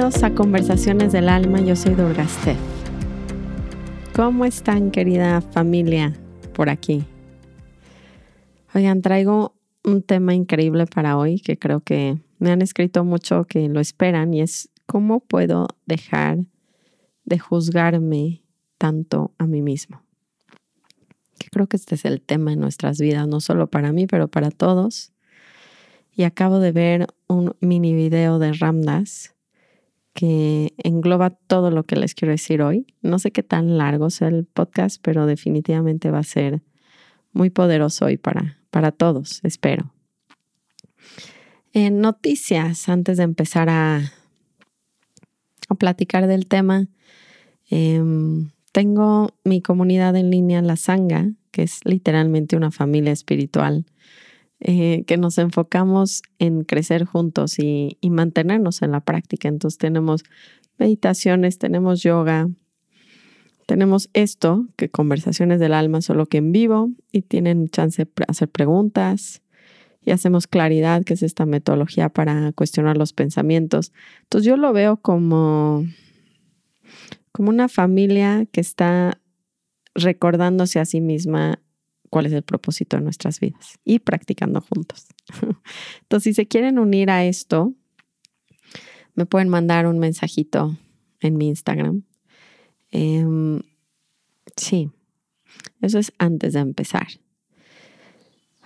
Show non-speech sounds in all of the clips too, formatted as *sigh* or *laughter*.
Bienvenidos a Conversaciones del Alma, yo soy Durgaste. ¿Cómo están querida familia por aquí? Oigan, traigo un tema increíble para hoy que creo que me han escrito mucho que lo esperan y es cómo puedo dejar de juzgarme tanto a mí mismo. Que creo que este es el tema en nuestras vidas, no solo para mí, pero para todos. Y acabo de ver un mini video de Ramdas que engloba todo lo que les quiero decir hoy. No sé qué tan largo sea el podcast, pero definitivamente va a ser muy poderoso hoy para, para todos, espero. En noticias, antes de empezar a, a platicar del tema, em, tengo mi comunidad en línea, La Sanga, que es literalmente una familia espiritual eh, que nos enfocamos en crecer juntos y, mantenernos en la práctica. Entonces tenemos meditaciones, tenemos yoga, tenemos esto, que conversaciones del alma, solo que en vivo y tienen chance de hacer preguntas y hacemos claridad, que es esta metodología para cuestionar los pensamientos. Entonces yo lo veo como, como una familia que está recordándose a sí misma cuál es el propósito de nuestras vidas y practicando juntos. *laughs* Entonces, si se quieren unir a esto, me pueden mandar un mensajito en mi Instagram. Em, sí, eso es antes de empezar.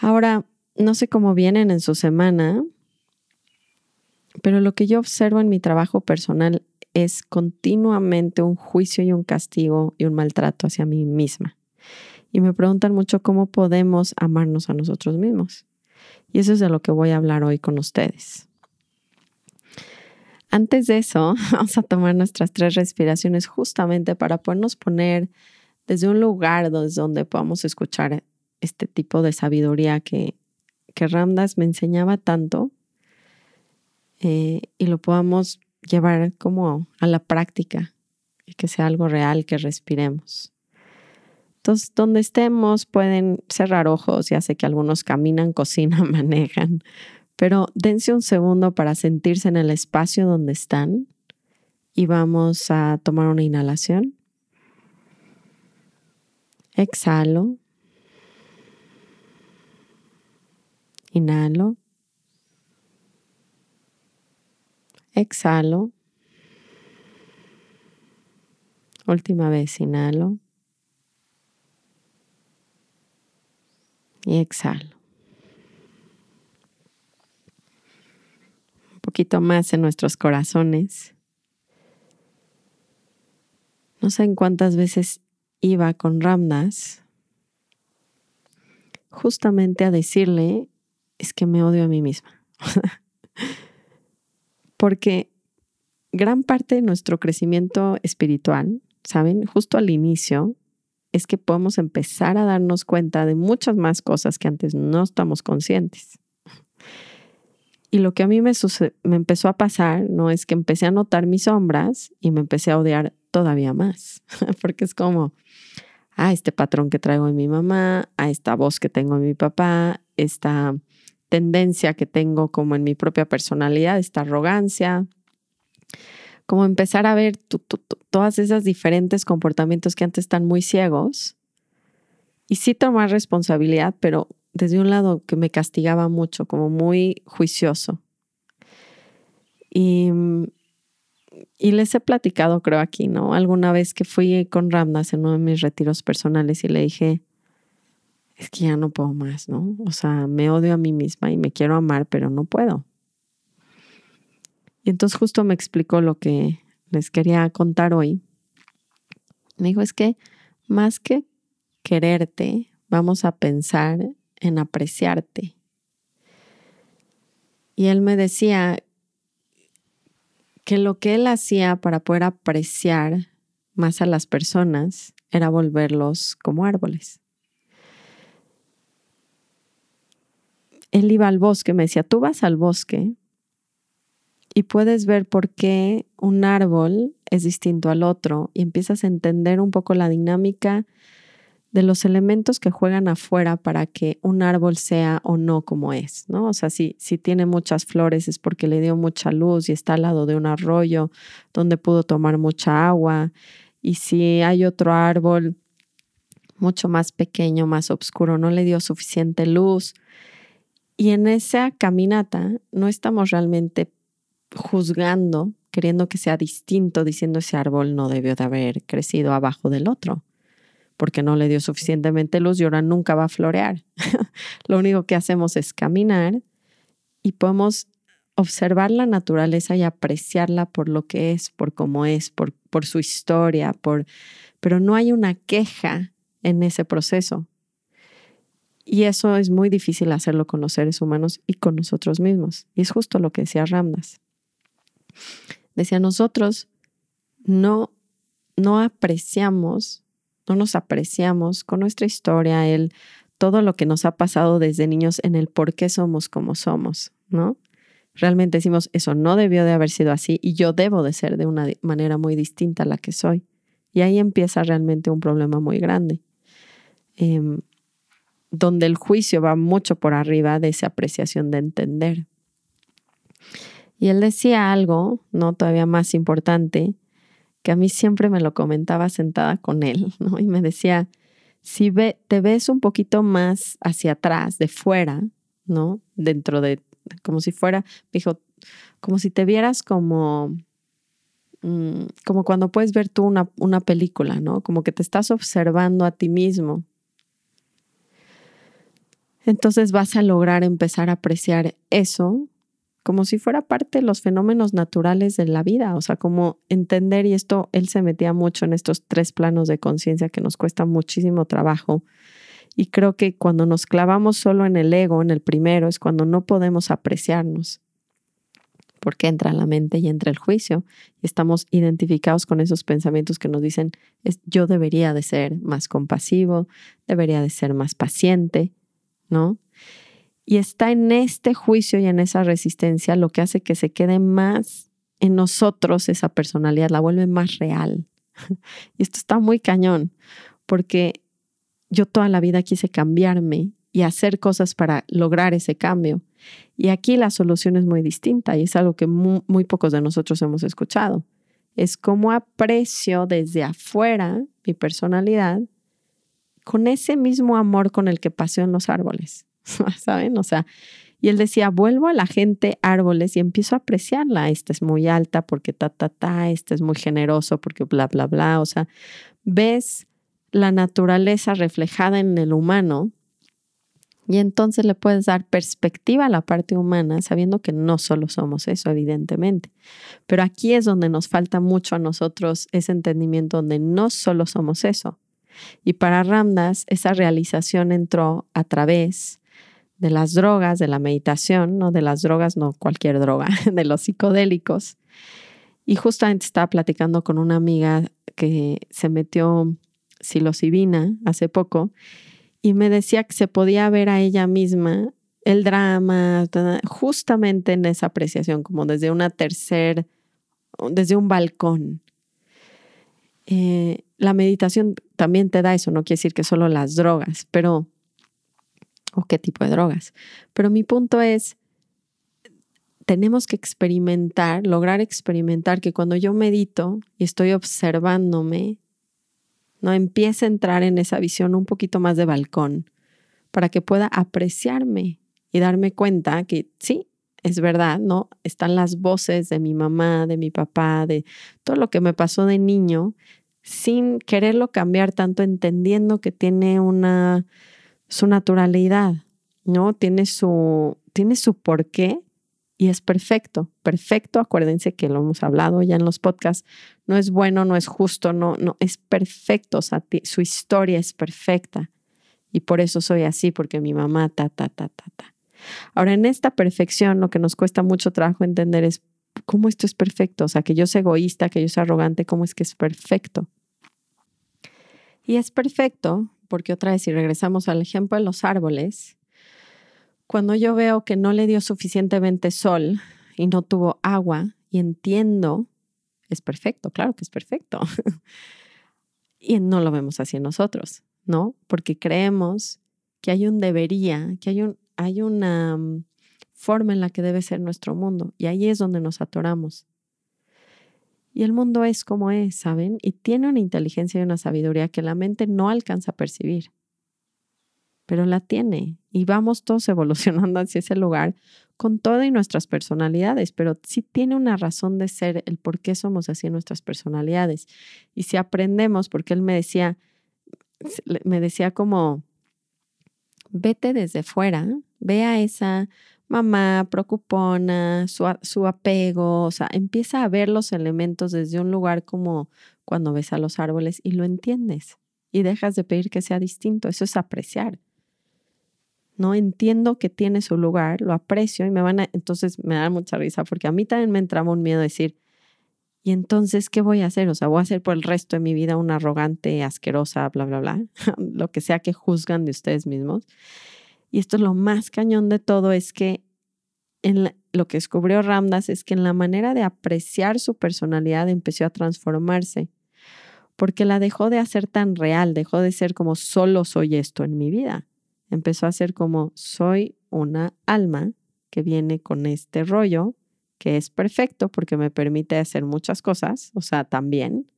Ahora, no sé cómo vienen en su semana, pero lo que yo observo en mi trabajo personal es continuamente un juicio y un castigo y un maltrato hacia mí misma y me preguntan mucho cómo podemos amarnos a nosotros mismos. Y eso es de lo que voy a hablar hoy con ustedes. Antes de eso, *laughs* vamos a tomar nuestras tres respiraciones justamente para podernos poner desde un lugar donde podamos escuchar este tipo de sabiduría que, que Ramdas me enseñaba tanto eh, y lo podamos llevar como a la práctica y que sea algo real que respiremos. Donde estemos pueden cerrar ojos, ya sé que algunos caminan, *laughs* cocinan, manejan, pero dense un segundo para sentirse en el espacio donde están y vamos a tomar una inhalación. Exhalo. Inhalo. Exhalo. Última vez, inhalo. Y exhalo. Un poquito más en nuestros corazones. No sé en cuántas veces iba con Ramdas justamente a decirle, es que me odio a mí misma. *laughs* Porque gran parte de nuestro crecimiento espiritual, ¿saben? Justo al inicio, es que podemos empezar a darnos cuenta de muchas más cosas que antes no estamos conscientes. Y lo que a mí me, me empezó a pasar, ¿no? Es que empecé a notar mis sombras y me empecé a odiar todavía más, *laughs* porque es como, ah, este patrón que traigo en mi mamá, a esta voz que tengo en mi papá, esta tendencia que tengo como en mi propia personalidad, esta arrogancia, como empezar a ver todas esas diferentes comportamientos que antes están muy ciegos y sí tomar responsabilidad, pero desde un lado que me castigaba mucho, como muy juicioso. Y, y les he platicado, creo, aquí, ¿no? Alguna vez que fui con Ramdas en uno de mis retiros personales y le dije, es que ya no puedo más, ¿no? O sea, me odio a mí misma y me quiero amar, pero no puedo. Y entonces justo me explicó lo que les quería contar hoy. Me dijo, es que más que quererte, vamos a pensar en apreciarte. Y él me decía que lo que él hacía para poder apreciar más a las personas era volverlos como árboles. Él iba al bosque, me decía, tú vas al bosque y puedes ver por qué un árbol es distinto al otro y empiezas a entender un poco la dinámica de los elementos que juegan afuera para que un árbol sea o no como es, ¿no? O sea, si, si tiene muchas flores es porque le dio mucha luz y está al lado de un arroyo donde pudo tomar mucha agua. Y si hay otro árbol mucho más pequeño, más oscuro, no le dio suficiente luz. Y en esa caminata no estamos realmente juzgando, queriendo que sea distinto, diciendo ese árbol no debió de haber crecido abajo del otro porque no le dio suficientemente luz y ahora nunca va a florear. *laughs* Lo único que hacemos es caminar y podemos observar la naturaleza y apreciarla por lo que es, por cómo es, por, su historia, pero no hay una queja en ese proceso. Y eso es muy difícil hacerlo con los seres humanos y con nosotros mismos. Y es justo lo que decía Ramdas. Decía, nosotros no, no apreciamos no nos apreciamos con nuestra historia, el todo lo que nos ha pasado desde niños en el por qué somos como somos, ¿no? Realmente decimos, eso no debió de haber sido así y yo debo de ser de una manera muy distinta a la que soy. Y ahí empieza realmente un problema muy grande, em, donde el juicio va mucho por arriba de esa apreciación de entender. Y él decía algo, no todavía más importante, que a mí siempre me lo comentaba sentada con él, *laughs* ¿no? Y me decía, si ve, te ves un poquito más hacia atrás, de fuera, ¿no? Dentro de, como si fuera, dijo, como si te vieras como, mm, como cuando puedes ver tú una, una película, ¿no? Como que te estás observando a ti mismo. Entonces vas a lograr empezar a apreciar eso como si fuera parte de los fenómenos naturales de la vida, o sea, como entender, y esto él se metía mucho en estos tres planos de conciencia que nos cuesta muchísimo trabajo. Y creo que cuando nos clavamos solo en el ego, en el primero, es cuando no podemos apreciarnos, porque entra la mente y entra el juicio, y estamos identificados con esos pensamientos que nos dicen, yo debería de ser más compasivo, debería de ser más paciente, ¿no? Y está en este juicio y en esa resistencia lo que hace que se quede más en nosotros esa personalidad, la vuelve más real. *laughs* Y esto está muy cañón, porque yo toda la vida quise cambiarme y hacer cosas para lograr ese cambio. Y aquí la solución es muy distinta y es algo que muy, pocos de nosotros hemos escuchado. Es cómo aprecio desde afuera mi personalidad con ese mismo amor con el que paseo en los árboles. *laughs* ¿saben? O sea, y él decía, vuelvo a la gente árboles y empiezo a apreciarla. Esta es muy alta porque ta, ta, ta, este es muy generoso porque bla, bla, bla. O sea, ves la naturaleza reflejada en el humano y entonces le puedes dar perspectiva a la parte humana sabiendo que no solo somos eso, evidentemente. Pero aquí es donde nos falta mucho a nosotros ese entendimiento donde no solo somos eso. Y para Ramdas, esa realización entró a través de las drogas, de la meditación, no de las drogas, no cualquier droga, *laughs* de los psicodélicos. Y justamente estaba platicando con una amiga que se metió psilocibina hace poco y me decía que se podía ver a ella misma el drama justamente en esa apreciación, como desde una tercer, desde un balcón. Eh, la meditación también te da eso, no quiere decir que solo las drogas, pero o qué tipo de drogas. Pero mi punto es, tenemos que experimentar, lograr experimentar que cuando yo medito y estoy observándome, no empiece a entrar en esa visión un poquito más de balcón para que pueda apreciarme y darme cuenta que sí, es verdad, ¿no? Están las voces de mi mamá, de mi papá, de todo lo que me pasó de niño, sin quererlo cambiar tanto, entendiendo que tiene una su naturalidad, ¿no? Tiene su, tiene su porqué y es perfecto, perfecto. Acuérdense que lo hemos hablado ya en los podcasts. No es bueno, no es justo, no, no, es perfecto. O sea, su historia es perfecta. Y por eso soy así, porque mi mamá, ta, ta, ta, ta, ta. Ahora, en esta perfección, lo que nos cuesta mucho trabajo entender es cómo esto es perfecto. O sea, que yo soy egoísta, que yo soy arrogante, cómo es que es perfecto. Y es perfecto porque otra vez si regresamos al ejemplo de los árboles, cuando yo veo que no le dio suficientemente sol y no tuvo agua y entiendo, es perfecto, claro que es perfecto. *laughs* y no lo vemos así nosotros, ¿no? Porque creemos que hay un debería, que hay, un, hay una mm, forma en la que debe ser nuestro mundo. Y ahí es donde nos atoramos. Y el mundo es como es, ¿saben? Y tiene una inteligencia y una sabiduría que la mente no alcanza a percibir, pero la tiene. Y vamos todos *laughs* evolucionando hacia ese lugar con todo y nuestras personalidades, pero sí tiene una razón de ser el por qué somos así nuestras personalidades. Y si aprendemos, porque él me decía, me decía como, vete desde fuera, ve a esa mamá preocupona, su, su, apego, o sea, empieza a ver los elementos desde un lugar como cuando ves a los árboles y lo entiendes y dejas de pedir que sea distinto, eso es apreciar. No entiendo que tiene su lugar, lo aprecio y me van a, entonces me da mucha risa porque a mí también me entraba un miedo de decir, ¿y entonces qué voy a hacer? O sea, voy a ser por el resto de mi vida una arrogante, asquerosa, bla, bla, bla, *laughs* lo que sea que juzgan de ustedes mismos. Y esto es lo más cañón de todo, es que en lo que descubrió Ramdas es que en la manera de apreciar su personalidad empezó a transformarse, porque la dejó de hacer tan real, dejó de ser como solo soy esto en mi vida. Empezó a ser como soy una alma que viene con este rollo, que es perfecto porque me permite hacer muchas cosas, o sea, también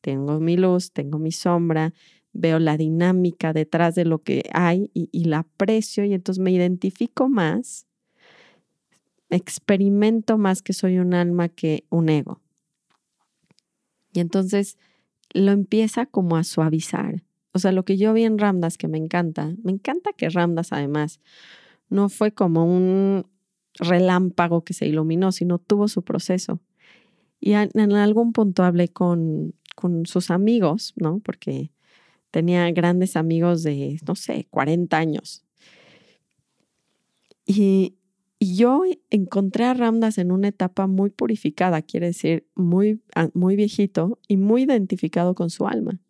tengo mi luz, tengo mi sombra, veo la dinámica detrás de lo que hay y, la aprecio y entonces me identifico más, experimento más que soy un alma que un ego. Y entonces lo empieza como a suavizar. O sea, lo que yo vi en Ramdas que me encanta, me encanta que Ramdas además no fue como un relámpago que se iluminó, sino tuvo su proceso. Y en algún punto hablé con, con sus amigos, ¿no? Porque Tenía grandes amigos de, no sé, 40 años. Y, yo encontré a Ramdas en una etapa muy purificada, quiere decir, muy, ah, muy viejito y muy identificado con su alma.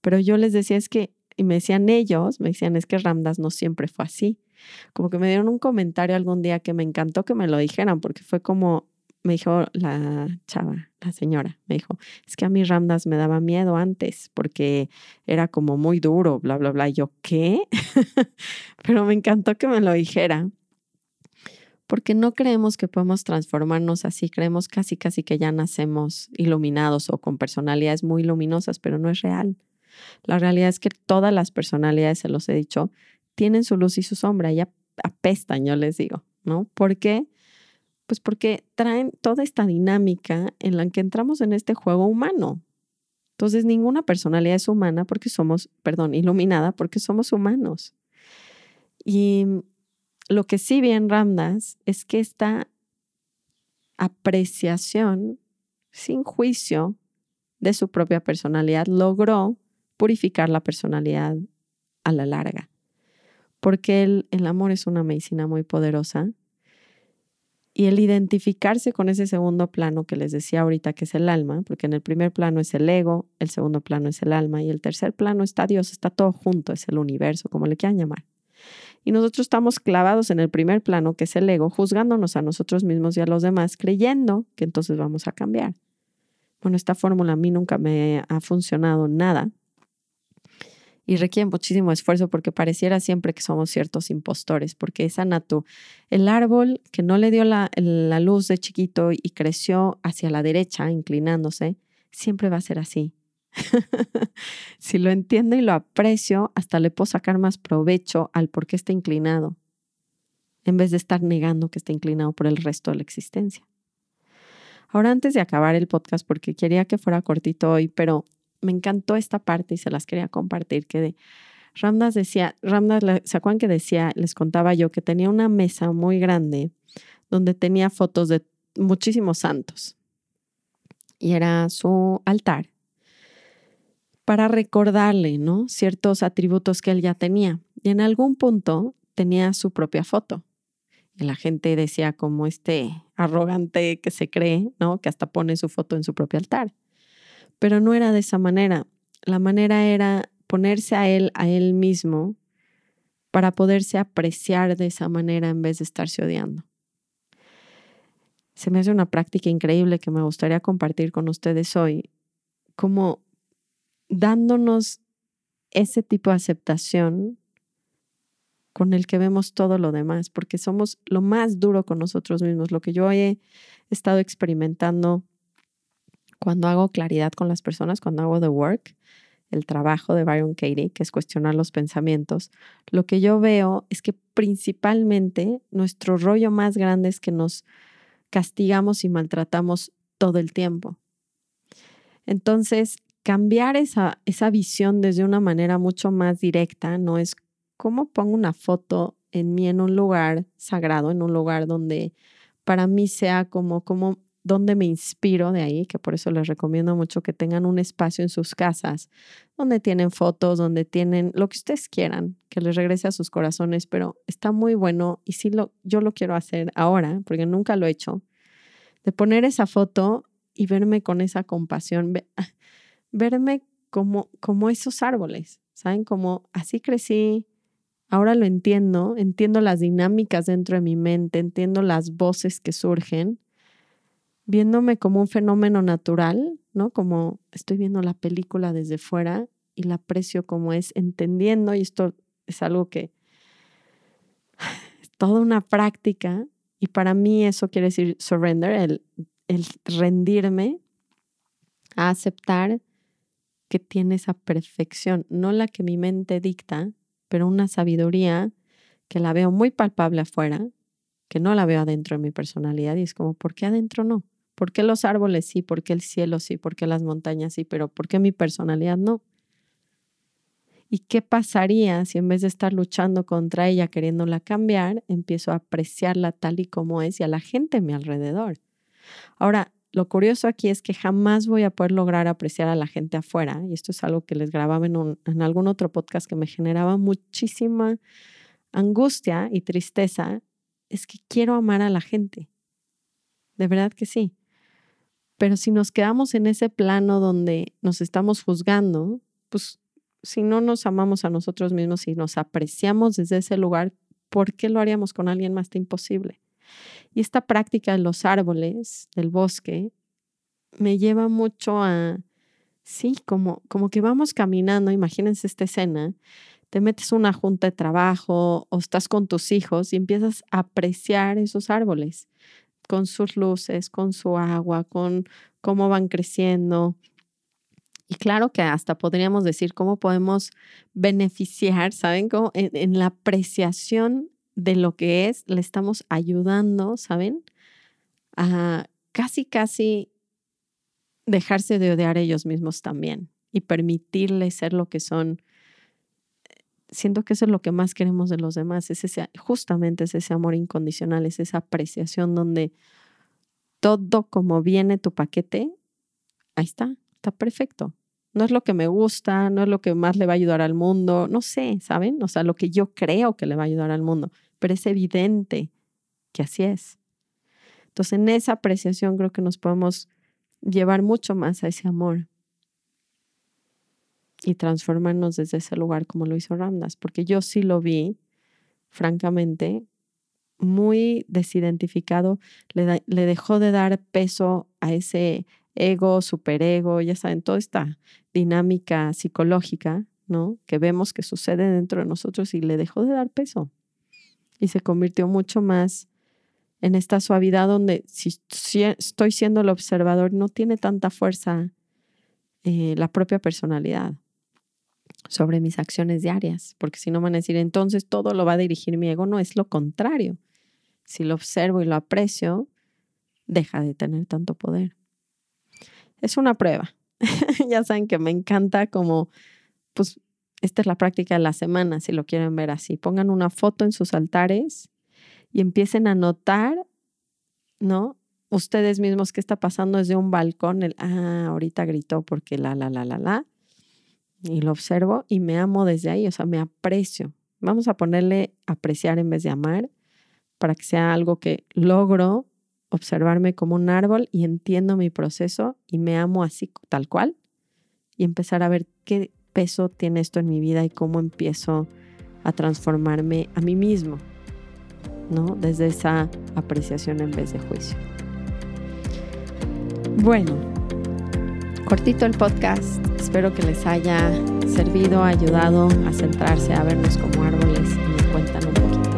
Pero yo les decía, es que, y me decían ellos, me decían, es que Ramdas no siempre fue así. Como que me dieron un comentario algún día que me encantó que me lo dijeran, porque fue como, me dijo la chava, la señora, me dijo, es que a mí Ramdas me daba miedo antes porque era como muy duro, bla, bla, bla. Y yo, ¿qué? *laughs* Pero me encantó que me lo dijera. Porque no creemos que podemos transformarnos así, creemos casi, casi que ya nacemos iluminados o con personalidades muy luminosas, pero no es real. La realidad es que todas las personalidades, se los he dicho, tienen su luz y su sombra, ya apestan, yo les digo, ¿no? ¿Por qué? Pues porque traen toda esta dinámica en la que entramos en este juego humano. Entonces, ninguna personalidad es humana porque somos, perdón, iluminada porque somos humanos. Y lo que sí bien Ramdas es que esta apreciación sin juicio de su propia personalidad logró purificar la personalidad a la larga. Porque el, el amor es una medicina muy poderosa y el identificarse con ese segundo plano que les decía ahorita, que es el alma, porque en el primer plano es el ego, el segundo plano es el alma y el tercer plano está Dios, está todo junto, es el universo, como le quieran llamar. Y nosotros estamos clavados en el primer plano, que es el ego, juzgándonos a nosotros mismos y a los demás, creyendo que entonces vamos a cambiar. Bueno, esta fórmula a mí nunca me ha funcionado nada, y requiere muchísimo esfuerzo porque pareciera siempre que somos ciertos impostores, porque esa natu, el árbol que no le dio la, la luz de chiquito y creció hacia la derecha, inclinándose, siempre va a ser así. *laughs* si lo entiendo y lo aprecio, hasta le puedo sacar más provecho al por qué está inclinado, en vez de estar negando que está inclinado por el resto de la existencia. Ahora, antes de acabar el podcast, porque quería que fuera cortito hoy, pero me encantó esta parte y se las quería compartir, que de, Ramdas decía, Ramdas, ¿se que decía, les contaba yo, que tenía una mesa muy grande donde tenía fotos de muchísimos santos y era su altar para recordarle, ¿no? Ciertos atributos que él ya tenía. Y en algún punto tenía su propia foto. Y la gente decía como este arrogante que se cree, ¿no? Que hasta pone su foto en su propio altar. Pero no era de esa manera. La manera era ponerse a él, a él mismo, para poderse apreciar de esa manera en vez de estarse odiando. Se me hace una práctica increíble que me gustaría compartir con ustedes hoy, como dándonos ese tipo de aceptación con el que vemos todo lo demás, porque somos lo más duro con nosotros mismos. Lo que yo he estado experimentando cuando hago claridad con las personas, cuando hago the work, el trabajo de Byron Katie, que es cuestionar los pensamientos, lo que yo veo es que principalmente nuestro rollo más grande es que nos castigamos y maltratamos todo el tiempo. Entonces, cambiar esa, esa visión desde una manera mucho más directa no es cómo pongo una foto en mí en un lugar sagrado, en un lugar donde para mí sea como, como donde me inspiro de ahí, que por eso les recomiendo mucho que tengan un espacio en sus casas, donde tienen fotos, donde tienen lo que ustedes quieran, que les regrese a sus corazones, pero está muy bueno y sí lo, yo lo quiero hacer ahora, porque nunca lo he hecho, de poner esa foto y verme con esa compasión, *laughs* verme como, como esos árboles, ¿saben? Como así crecí, Ahora lo entiendo, entiendo las dinámicas dentro de mi mente, entiendo las voces que surgen, viéndome como un fenómeno natural, ¿no? Como estoy viendo la película desde fuera y la aprecio como es, entendiendo, y esto es algo que es toda una práctica, y para mí eso quiere decir surrender, el, el rendirme a aceptar que tiene esa perfección, no la que mi mente dicta, pero una sabiduría que la veo muy palpable afuera, que no la veo adentro de mi personalidad y es como, ¿por qué adentro no? ¿Por qué los árboles sí? ¿Por qué el cielo sí? ¿Por qué las montañas sí? Pero ¿por qué mi personalidad no? ¿Y qué pasaría si en vez de estar luchando contra ella, queriéndola cambiar, empiezo a apreciarla tal y como es y a la gente a mi alrededor? Ahora, lo curioso aquí es que jamás voy a poder lograr apreciar a la gente afuera, y esto es algo que les grababa en, en algún otro podcast que me generaba muchísima angustia y tristeza, es que quiero amar a la gente. De verdad que sí. Pero si nos quedamos en ese plano donde nos estamos juzgando, pues si no nos amamos a nosotros mismos y nos apreciamos desde ese lugar, ¿por qué lo haríamos con alguien más? imposible. Y esta práctica de los árboles, del bosque, me lleva mucho a, sí, como, como que vamos caminando, imagínense esta escena, te metes una junta de trabajo o estás con tus hijos y empiezas a apreciar esos árboles con sus luces, con su agua, con cómo van creciendo. Y claro que hasta podríamos decir cómo podemos beneficiar, ¿saben? Como en la apreciación de lo que es, le estamos ayudando, ¿saben? A casi, casi dejarse de odiar ellos mismos también y permitirles ser lo que son. Siento que eso es lo que más queremos de los demás, es ese, justamente es ese amor incondicional, es esa apreciación donde todo como viene tu paquete, ahí está, está perfecto. No es lo que me gusta, no es lo que más le va a ayudar al mundo, no sé, ¿saben? O sea, lo que yo creo que le va a ayudar al mundo, pero es evidente que así es. Entonces, en esa apreciación creo que nos podemos llevar mucho más a ese amor y transformarnos desde ese lugar como lo hizo Ramdas, porque yo sí lo vi, francamente, muy desidentificado, le, le dejó de dar peso a ese ego, superego, ya saben, toda esta dinámica psicológica, ¿no? Que vemos que sucede dentro de nosotros y le dejó de dar peso. Y se convirtió mucho más en esta suavidad donde si, estoy siendo el observador, no tiene tanta fuerza eh, la propia personalidad sobre mis acciones diarias, porque si no van a decir, entonces todo lo va a dirigir mi ego, no, es lo contrario. Si lo observo y lo aprecio, deja de tener tanto poder es una prueba. *laughs* ya saben que me encanta como, pues, esta es la práctica de la semana, si lo quieren ver así. Pongan una foto en sus altares y empiecen a notar, ¿no? Ustedes mismos qué está pasando desde un balcón, el, ah, ahorita gritó porque la, la, la, la, la. Y lo observo y me amo desde ahí, o sea, me aprecio. Vamos a ponerle apreciar en vez de amar para que sea algo que logro observarme como un árbol y entiendo mi proceso y me amo así tal cual y empezar a ver qué peso tiene esto en mi vida y cómo empiezo a transformarme a mí mismo, ¿no? Desde esa apreciación en vez de juicio. Bueno, cortito el podcast, espero que les haya servido, ayudado a centrarse, a vernos como árboles y me cuentan un poquito